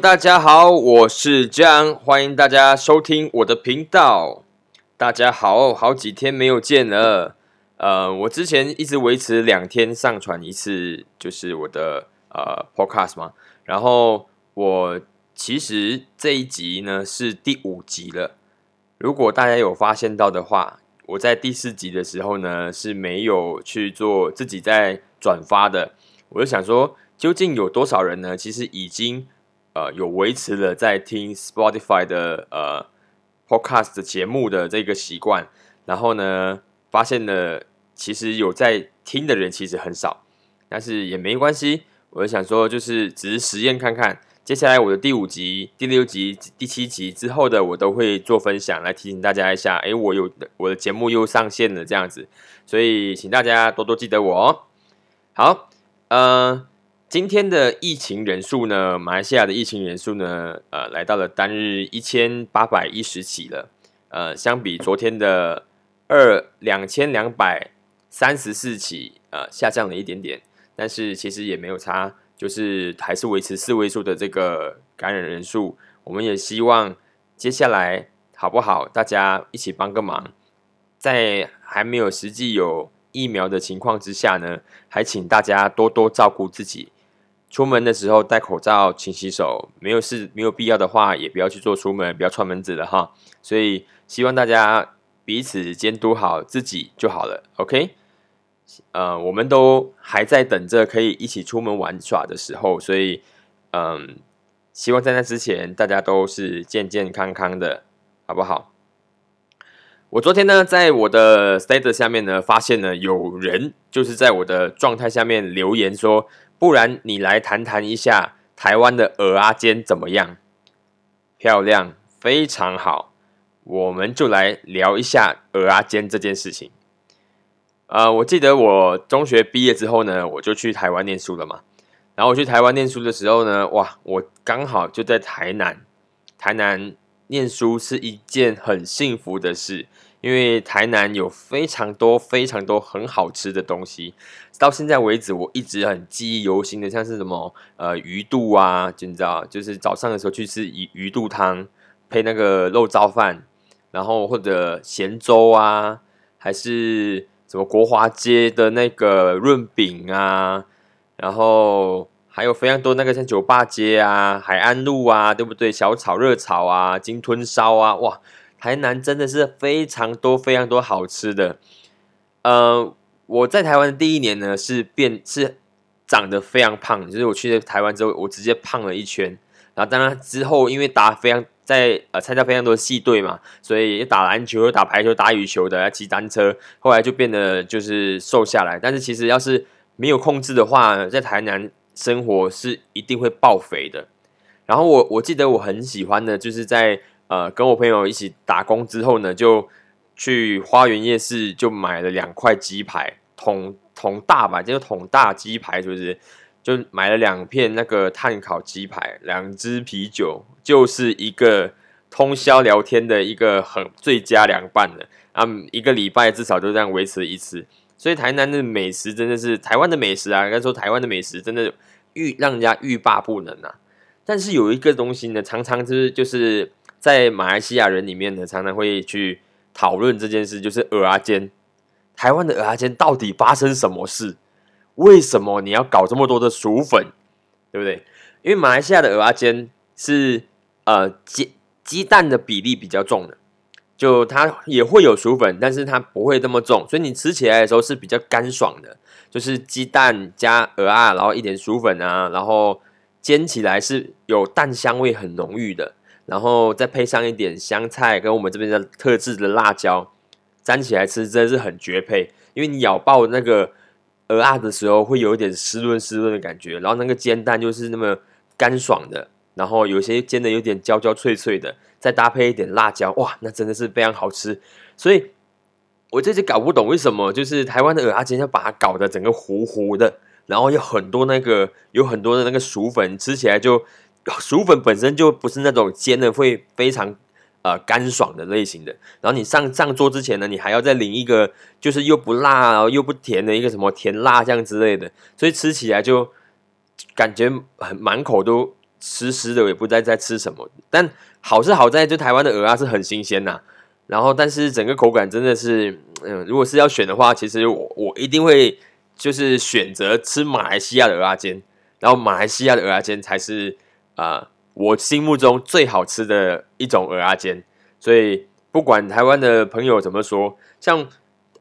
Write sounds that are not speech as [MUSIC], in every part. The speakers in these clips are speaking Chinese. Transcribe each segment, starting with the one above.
大家好，我是 John，欢迎大家收听我的频道。大家好，好几天没有见了。呃，我之前一直维持两天上传一次，就是我的呃 Podcast 嘛。然后我其实这一集呢是第五集了。如果大家有发现到的话，我在第四集的时候呢是没有去做自己在转发的。我就想说，究竟有多少人呢？其实已经呃有维持了在听 Spotify 的呃 Podcast 节目的这个习惯，然后呢发现了其实有在听的人其实很少，但是也没关系。我想说，就是只是实验看看。接下来我的第五集、第六集、第七集之后的，我都会做分享来提醒大家一下。诶，我有我的节目又上线了，这样子，所以请大家多多记得我哦。好，呃，今天的疫情人数呢，马来西亚的疫情人数呢，呃，来到了单日一千八百一十起了。呃，相比昨天的二两千两百三十四起，呃，下降了一点点，但是其实也没有差。就是还是维持四位数的这个感染人数，我们也希望接下来好不好？大家一起帮个忙，在还没有实际有疫苗的情况之下呢，还请大家多多照顾自己。出门的时候戴口罩、勤洗手，没有事没有必要的话，也不要去做出门，不要串门子了哈。所以希望大家彼此监督好自己就好了。OK。呃，我们都还在等着可以一起出门玩耍的时候，所以，嗯，希望在那之前大家都是健健康康的，好不好？我昨天呢，在我的 status 下面呢，发现了有人就是在我的状态下面留言说，不然你来谈谈一下台湾的鹅阿煎怎么样？漂亮，非常好，我们就来聊一下鹅阿煎这件事情。呃，我记得我中学毕业之后呢，我就去台湾念书了嘛。然后我去台湾念书的时候呢，哇，我刚好就在台南。台南念书是一件很幸福的事，因为台南有非常多非常多很好吃的东西。到现在为止，我一直很记忆犹新的，像是什么呃鱼肚啊，就你知道，就是早上的时候去吃鱼鱼肚汤，配那个肉燥饭，然后或者咸粥啊，还是。什么国华街的那个润饼啊，然后还有非常多那个像酒吧街啊、海岸路啊，对不对？小炒、热炒啊、金吞烧啊，哇！台南真的是非常多、非常多好吃的。呃，我在台湾的第一年呢，是变是长得非常胖，就是我去了台湾之后，我直接胖了一圈。然后当然之后，因为打非常。在呃参加非常多的系队嘛，所以打篮球、打排球、打羽球的，骑单车，后来就变得就是瘦下来。但是其实要是没有控制的话，在台南生活是一定会爆肥的。然后我我记得我很喜欢的，就是在呃跟我朋友一起打工之后呢，就去花园夜市就买了两块鸡排，桶桶大吧，就是桶大鸡排，是不是？就买了两片那个碳烤鸡排，两支啤酒，就是一个通宵聊天的一个很最佳凉拌的啊！一个礼拜至少就这样维持一次，所以台南的美食真的是台湾的美食啊！应该说台湾的美食真的欲让人家欲罢不能啊！但是有一个东西呢，常常就是就是在马来西亚人里面呢，常常会去讨论这件事，就是蚵阿煎。台湾的蚵阿煎到底发生什么事？为什么你要搞这么多的薯粉，对不对？因为马来西亚的蚵阿煎是呃鸡鸡蛋的比例比较重的，就它也会有薯粉，但是它不会这么重，所以你吃起来的时候是比较干爽的，就是鸡蛋加鹅啊，然后一点薯粉啊，然后煎起来是有蛋香味很浓郁的，然后再配上一点香菜跟我们这边的特制的辣椒，沾起来吃真的是很绝配，因为你咬爆那个。鹅啊的时候会有一点湿润湿润的感觉，然后那个煎蛋就是那么干爽的，然后有些煎的有点焦焦脆脆的，再搭配一点辣椒，哇，那真的是非常好吃。所以我这次搞不懂为什么就是台湾的鹅啊煎要把它搞得整个糊糊的，然后有很多那个有很多的那个薯粉，吃起来就 [LAUGHS] 薯粉本身就不是那种煎的会非常。呃，干爽的类型的，然后你上上桌之前呢，你还要再淋一个，就是又不辣然后又不甜的一个什么甜辣酱之类的，所以吃起来就感觉很满口都湿湿的，也不知道在吃什么。但好是好在，就台湾的鹅啊是很新鲜呐。然后，但是整个口感真的是，嗯，如果是要选的话，其实我我一定会就是选择吃马来西亚的鹅啊煎。然后，马来西亚的鹅啊煎才是啊我心目中最好吃的一种鹅啊煎。所以，不管台湾的朋友怎么说，像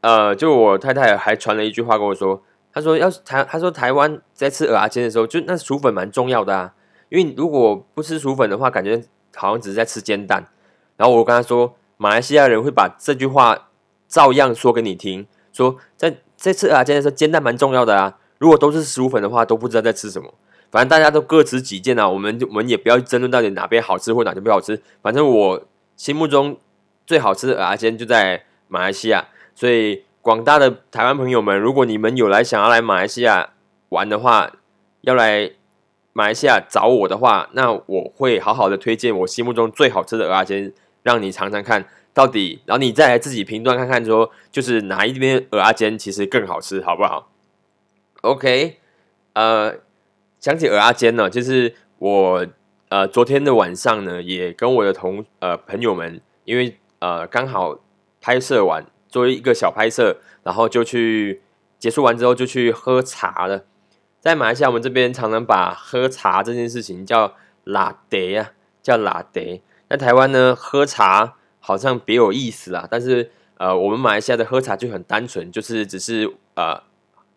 呃，就我太太还传了一句话跟我说。她说：“要是台，她说台湾在吃鹅阿煎的时候，就那薯粉蛮重要的啊。因为如果不吃薯粉的话，感觉好像只是在吃煎蛋。然后我跟他说，马来西亚人会把这句话照样说给你听，说在在吃鹅阿煎的时候，煎蛋蛮重要的啊。如果都是薯粉的话，都不知道在吃什么。反正大家都各执己见啊。我们就我们也不要争论到底哪边好吃或哪边不好吃。反正我心目中最好吃的鹅阿煎就在马来西亚，所以。”广大的台湾朋友们，如果你们有来想要来马来西亚玩的话，要来马来西亚找我的话，那我会好好的推荐我心目中最好吃的鹅阿煎，让你尝尝看到底，然后你再来自己评断看看，说就是哪一边鹅阿煎其实更好吃，好不好？OK，呃，讲起鹅阿坚呢，就是我呃昨天的晚上呢，也跟我的同呃朋友们，因为呃刚好拍摄完。作为一个小拍摄，然后就去结束完之后就去喝茶了。在马来西亚，我们这边常常把喝茶这件事情叫拉德啊，叫拉德。在台湾呢，喝茶好像别有意思啦。但是呃，我们马来西亚的喝茶就很单纯，就是只是呃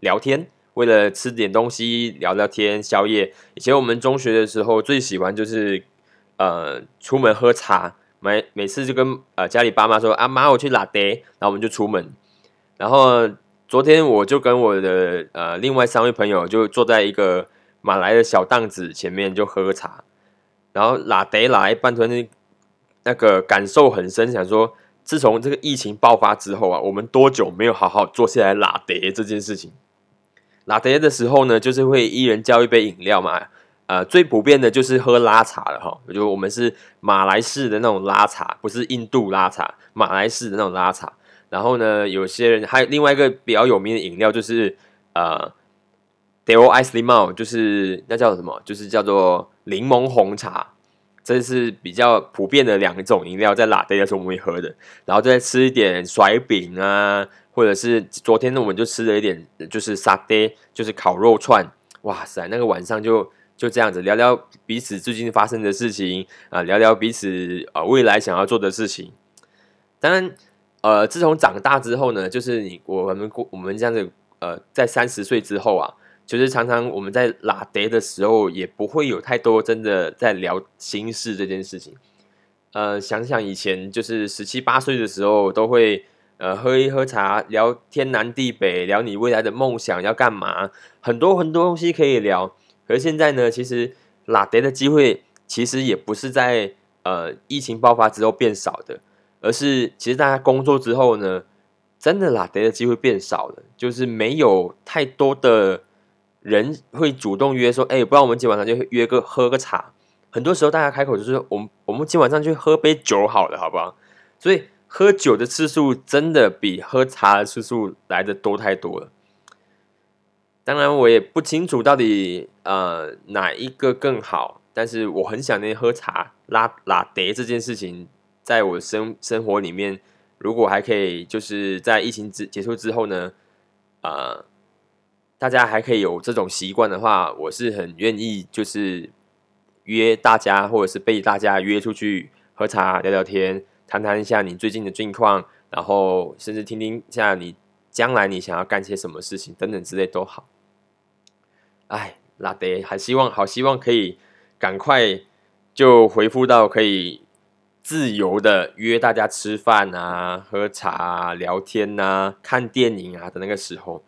聊天，为了吃点东西聊聊天、宵夜。以前我们中学的时候最喜欢就是呃出门喝茶。每每次就跟呃家里爸妈说啊妈我去拉爹，然后我们就出门。然后昨天我就跟我的呃另外三位朋友就坐在一个马来的小档子前面就喝茶，然后拉爹来半途那那个感受很深，想说自从这个疫情爆发之后啊，我们多久没有好好坐下来拉爹这件事情？拉爹的时候呢，就是会一人叫一杯饮料嘛。呃，最普遍的就是喝拉茶了哈，就我们是马来式的那种拉茶，不是印度拉茶，马来式的那种拉茶。然后呢，有些人还有另外一个比较有名的饮料就是呃，Deo Ice Limau，就是那叫什么？就是叫做柠檬红茶。这是比较普遍的两种饮料，在拉爹的时候我们会喝的。然后再吃一点甩饼啊，或者是昨天呢，我们就吃了一点就是沙爹，就是烤肉串。哇塞，那个晚上就。就这样子聊聊彼此最近发生的事情啊，聊聊彼此啊未来想要做的事情。当然，呃，自从长大之后呢，就是你我们过我们这样子呃，在三十岁之后啊，就是常常我们在拉爹的时候，也不会有太多真的在聊心事这件事情。呃，想想以前就是十七八岁的时候，都会呃喝一喝茶，聊天南地北，聊你未来的梦想要干嘛，很多很多东西可以聊。而现在呢，其实拉爹的机会其实也不是在呃疫情爆发之后变少的，而是其实大家工作之后呢，真的拉爹的机会变少了，就是没有太多的人会主动约说，哎，不然我们今晚上就约个喝个茶。很多时候大家开口就是我们我们今晚上去喝杯酒好了，好不好？所以喝酒的次数真的比喝茶的次数来的多太多了。当然，我也不清楚到底呃哪一个更好，但是我很想念喝茶拉拉爹这件事情，在我生生活里面，如果还可以，就是在疫情之结束之后呢，呃，大家还可以有这种习惯的话，我是很愿意，就是约大家，或者是被大家约出去喝茶聊聊天，谈谈一下你最近的近况，然后甚至听听下你。将来你想要干些什么事情等等之类都好，哎，拉爹还希望好希望可以赶快就回复到可以自由的约大家吃饭啊、喝茶、聊天啊、看电影啊的那个时候。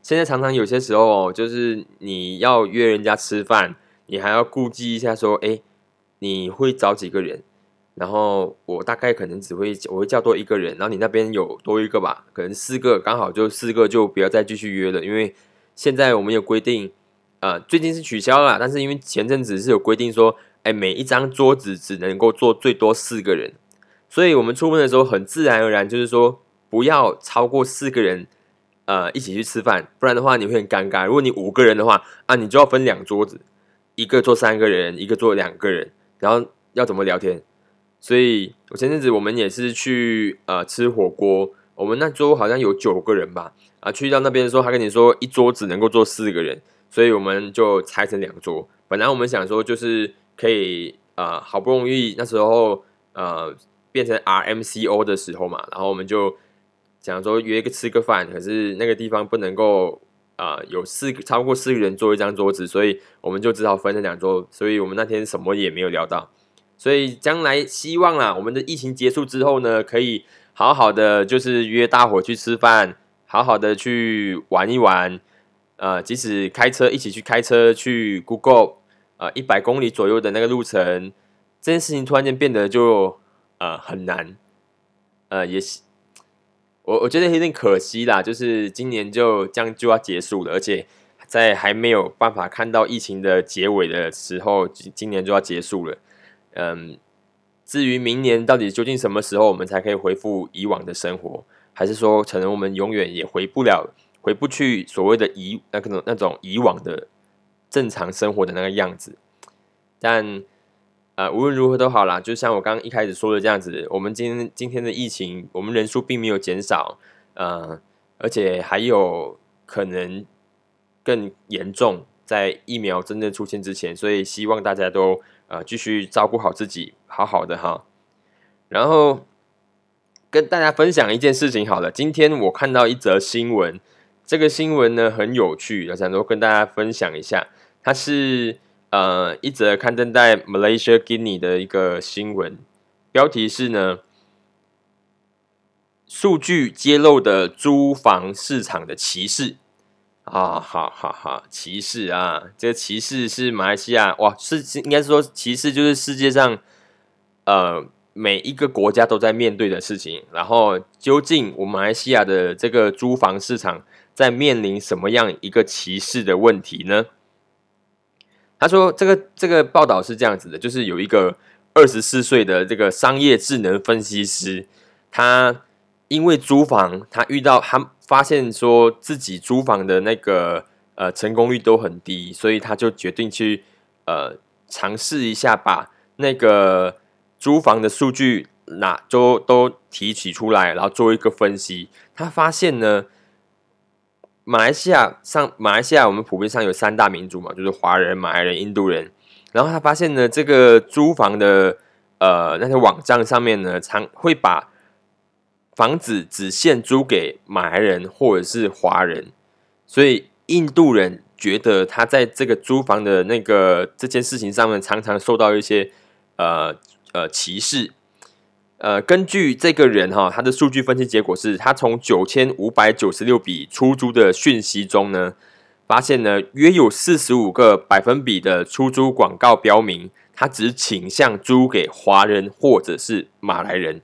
现在常常有些时候就是你要约人家吃饭，你还要顾忌一下说，哎，你会找几个人？然后我大概可能只会我会叫多一个人，然后你那边有多一个吧，可能四个刚好就四个就不要再继续约了，因为现在我们有规定，呃，最近是取消了，但是因为前阵子是有规定说，哎，每一张桌子只能够坐最多四个人，所以我们出门的时候很自然而然就是说不要超过四个人，呃，一起去吃饭，不然的话你会很尴尬。如果你五个人的话，啊，你就要分两桌子。一个坐三个人，一个坐两个人，然后要怎么聊天？所以我前阵子我们也是去呃吃火锅，我们那桌好像有九个人吧，啊，去到那边的时候，他跟你说一桌只能够坐四个人，所以我们就拆成两桌。本来我们想说就是可以呃好不容易那时候呃变成 RMCO 的时候嘛，然后我们就想说约个吃个饭，可是那个地方不能够啊有四个超过四个人坐一张桌子，所以我们就只好分成两桌，所以我们那天什么也没有聊到。所以将来希望啦，我们的疫情结束之后呢，可以好好的就是约大伙去吃饭，好好的去玩一玩。呃，即使开车一起去开车去 Google，呃，一百公里左右的那个路程，这件事情突然间变得就呃很难。呃，也是我我觉得有点可惜啦，就是今年就这样就要结束了，而且在还没有办法看到疫情的结尾的时候，今今年就要结束了。嗯，至于明年到底究竟什么时候我们才可以恢复以往的生活，还是说可能我们永远也回不了、回不去所谓的以那种那种以往的正常生活的那个样子？但呃，无论如何都好啦，就像我刚刚一开始说的这样子，我们今天今天的疫情，我们人数并没有减少，呃，而且还有可能更严重，在疫苗真正出现之前，所以希望大家都。啊，继续照顾好自己，好好的哈。然后跟大家分享一件事情，好了，今天我看到一则新闻，这个新闻呢很有趣，我想说跟大家分享一下。它是呃一则刊登在 Malaysia Guinea 的一个新闻，标题是呢，数据揭露的租房市场的歧视。啊，好好好，歧视啊！这个歧视是马来西亚哇，是应该是说歧视就是世界上呃每一个国家都在面对的事情。然后，究竟我马来西亚的这个租房市场在面临什么样一个歧视的问题呢？他说，这个这个报道是这样子的，就是有一个二十四岁的这个商业智能分析师，他因为租房，他遇到他。发现说自己租房的那个呃成功率都很低，所以他就决定去呃尝试一下，把那个租房的数据拿都都提取出来，然后做一个分析。他发现呢，马来西亚上马来西亚我们普遍上有三大民族嘛，就是华人、马来人、印度人。然后他发现呢，这个租房的呃那些网站上面呢，常会把房子只限租给马来人或者是华人，所以印度人觉得他在这个租房的那个这件事情上面常常受到一些呃呃歧视。呃，根据这个人哈，他的数据分析结果是他从九千五百九十六笔出租的讯息中呢，发现呢约有四十五个百分比的出租广告标明，他只倾向租给华人或者是马来人。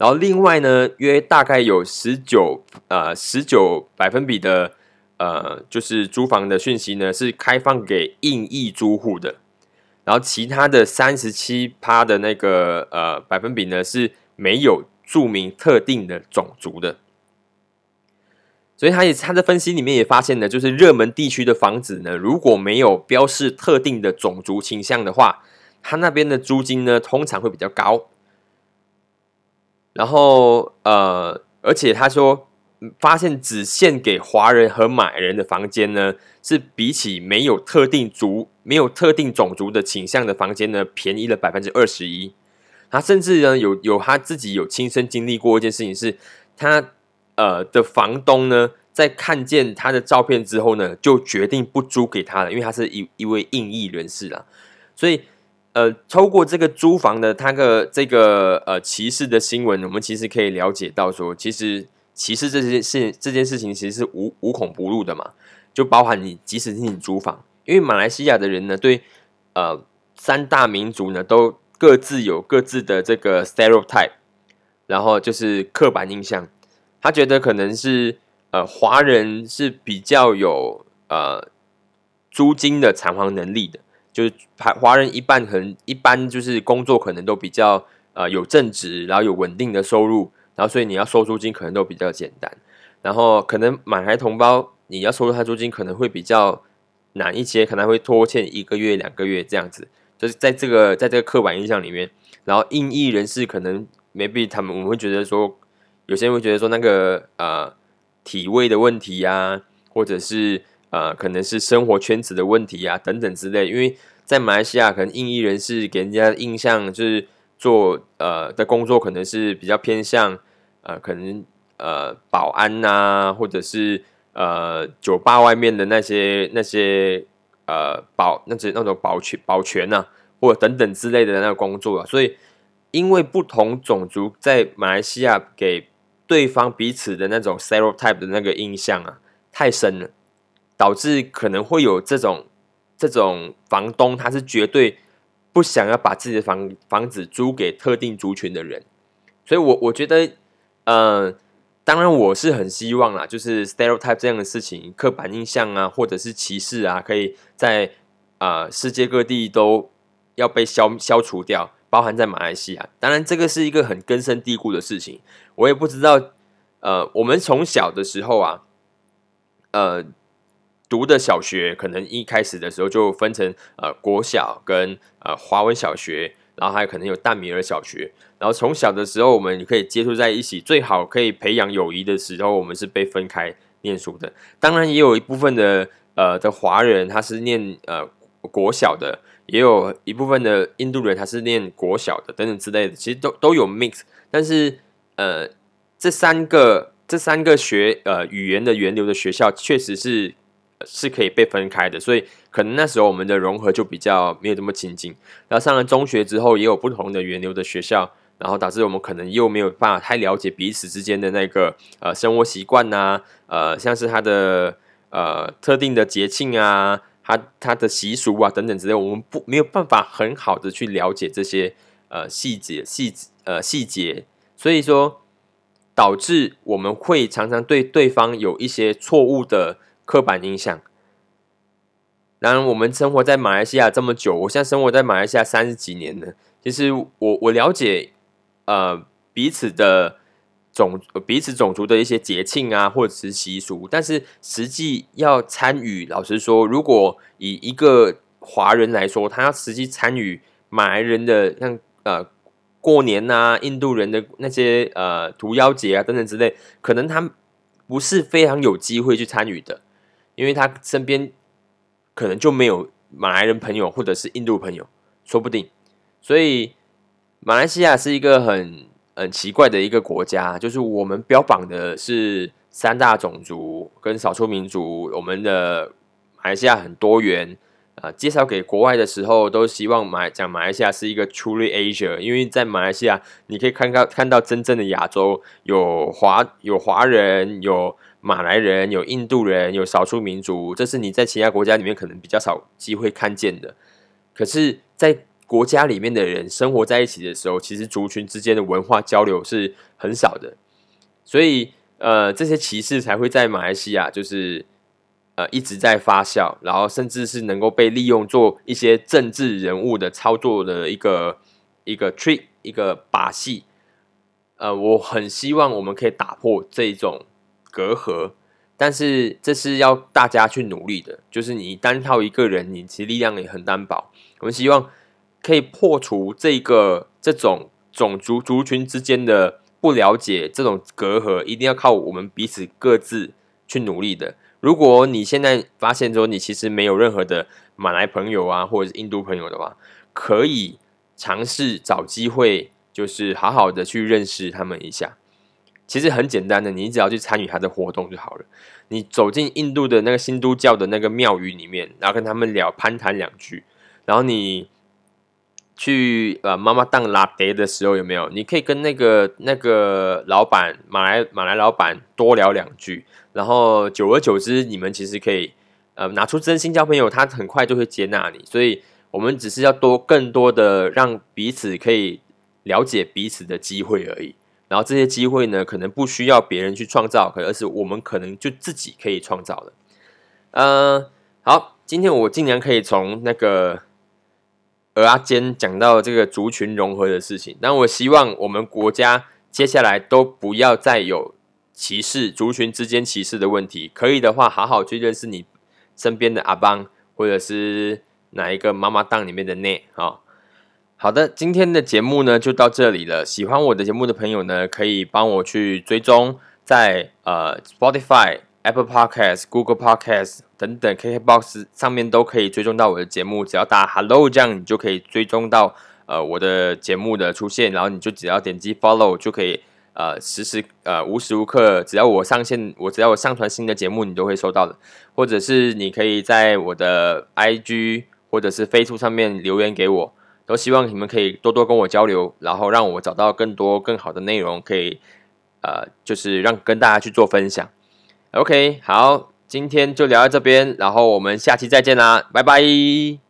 然后另外呢，约大概有十九呃十九百分比的呃，就是租房的讯息呢是开放给印裔租户的，然后其他的三十七趴的那个呃百分比呢是没有注明特定的种族的，所以他也他的分析里面也发现呢，就是热门地区的房子呢，如果没有标示特定的种族倾向的话，他那边的租金呢通常会比较高。然后，呃，而且他说，发现只限给华人和马人的房间呢，是比起没有特定族、没有特定种族的倾向的房间呢，便宜了百分之二十一。他甚至呢，有有他自己有亲身经历过一件事情，是他呃的房东呢，在看见他的照片之后呢，就决定不租给他了，因为他是一一位印裔人士啊，所以。呃，透过这个租房的他个这个呃歧视的新闻，我们其实可以了解到说，其实歧视这件事这件事情其实是无无孔不入的嘛，就包含你即使是你租房，因为马来西亚的人呢，对呃三大民族呢都各自有各自的这个 stereotype，然后就是刻板印象，他觉得可能是呃华人是比较有呃租金的偿还能力的。就是华华人一半可能一般就是工作可能都比较呃有正职，然后有稳定的收入，然后所以你要收租金可能都比较简单。然后可能马来同胞你要收他租金可能会比较难一些，可能会拖欠一个月、两个月这样子。就是在这个在这个刻板印象里面，然后印裔人士可能 maybe 他们我们会觉得说，有些人会觉得说那个呃体位的问题啊，或者是呃可能是生活圈子的问题啊等等之类。因为在马来西亚，可能印裔人士给人家印象就是做呃的工作可能是比较偏向呃可能呃保安呐，或者是呃酒吧外面的那些那些。呃，保那些那种保全保全呐，或者等等之类的那个工作啊，所以因为不同种族在马来西亚给对方彼此的那种 stereotype 的那个印象啊，太深了，导致可能会有这种这种房东他是绝对不想要把自己的房房子租给特定族群的人，所以我我觉得，嗯。当然，我是很希望啦，就是 stereotype 这样的事情，刻板印象啊，或者是歧视啊，可以在啊世界各地都要被消消除掉，包含在马来西亚。当然，这个是一个很根深蒂固的事情。我也不知道，呃，我们从小的时候啊，呃，读的小学可能一开始的时候就分成呃国小跟呃华文小学。然后还可能有淡米尔小学，然后从小的时候我们可以接触在一起，最好可以培养友谊的时候，我们是被分开念书的。当然，也有一部分的呃的华人他是念呃国小的，也有一部分的印度人他是念国小的等等之类的，其实都都有 mix。但是呃这三个这三个学呃语言的源流的学校确实是。是可以被分开的，所以可能那时候我们的融合就比较没有这么亲近。然后上了中学之后，也有不同的源流的学校，然后导致我们可能又没有办法太了解彼此之间的那个呃生活习惯呐，呃像是他的呃特定的节庆啊，他他的习俗啊等等之类，我们不没有办法很好的去了解这些呃细节细呃细节，所以说导致我们会常常对对方有一些错误的。刻板印象。然而，我们生活在马来西亚这么久，我现在生活在马来西亚三十几年了。其实，我我了解，呃，彼此的种彼此种族的一些节庆啊，或者是习俗。但是，实际要参与，老实说，如果以一个华人来说，他要实际参与马来人的像呃过年呐，印度人的那些呃屠妖节啊等等之类，可能他不是非常有机会去参与的。因为他身边可能就没有马来人朋友或者是印度朋友，说不定。所以马来西亚是一个很很奇怪的一个国家，就是我们标榜的是三大种族跟少数民族，我们的马来西亚很多元。啊，介绍给国外的时候，都希望马讲马来西亚是一个 truly Asia，因为在马来西亚你可以看到看到真正的亚洲，有华有华人有。马来人有印度人有少数民族，这是你在其他国家里面可能比较少机会看见的。可是，在国家里面的人生活在一起的时候，其实族群之间的文化交流是很少的。所以，呃，这些歧视才会在马来西亚就是呃一直在发酵，然后甚至是能够被利用做一些政治人物的操作的一个一个 trick 一个把戏。呃，我很希望我们可以打破这种。隔阂，但是这是要大家去努力的。就是你单靠一个人，你其实力量也很单薄。我们希望可以破除这个这种种族族群之间的不了解，这种隔阂，一定要靠我们彼此各自去努力的。如果你现在发现说你其实没有任何的马来朋友啊，或者是印度朋友的话，可以尝试找机会，就是好好的去认识他们一下。其实很简单的，你只要去参与他的活动就好了。你走进印度的那个新都教的那个庙宇里面，然后跟他们聊攀谈两句，然后你去呃妈妈当拉爹的时候有没有？你可以跟那个那个老板马来马来老板多聊两句，然后久而久之，你们其实可以呃拿出真心交朋友，他很快就会接纳你。所以，我们只是要多更多的让彼此可以了解彼此的机会而已。然后这些机会呢，可能不需要别人去创造，可而是我们可能就自己可以创造的。嗯，好，今天我竟然可以从那个而阿坚讲到这个族群融合的事情。但我希望我们国家接下来都不要再有歧视族群之间歧视的问题。可以的话，好好去认识你身边的阿邦，或者是哪一个妈妈档里面的内啊。好的，今天的节目呢就到这里了。喜欢我的节目的朋友呢，可以帮我去追踪在呃 Spotify、Apple Podcast、Google Podcast 等等 KKBox 上面都可以追踪到我的节目。只要打 Hello 这样，你就可以追踪到呃我的节目的出现，然后你就只要点击 Follow 就可以呃时时呃无时无刻，只要我上线，我只要我上传新的节目，你都会收到的。或者是你可以在我的 IG 或者是 Facebook 上面留言给我。都希望你们可以多多跟我交流，然后让我找到更多更好的内容，可以呃，就是让跟大家去做分享。OK，好，今天就聊到这边，然后我们下期再见啦，拜拜。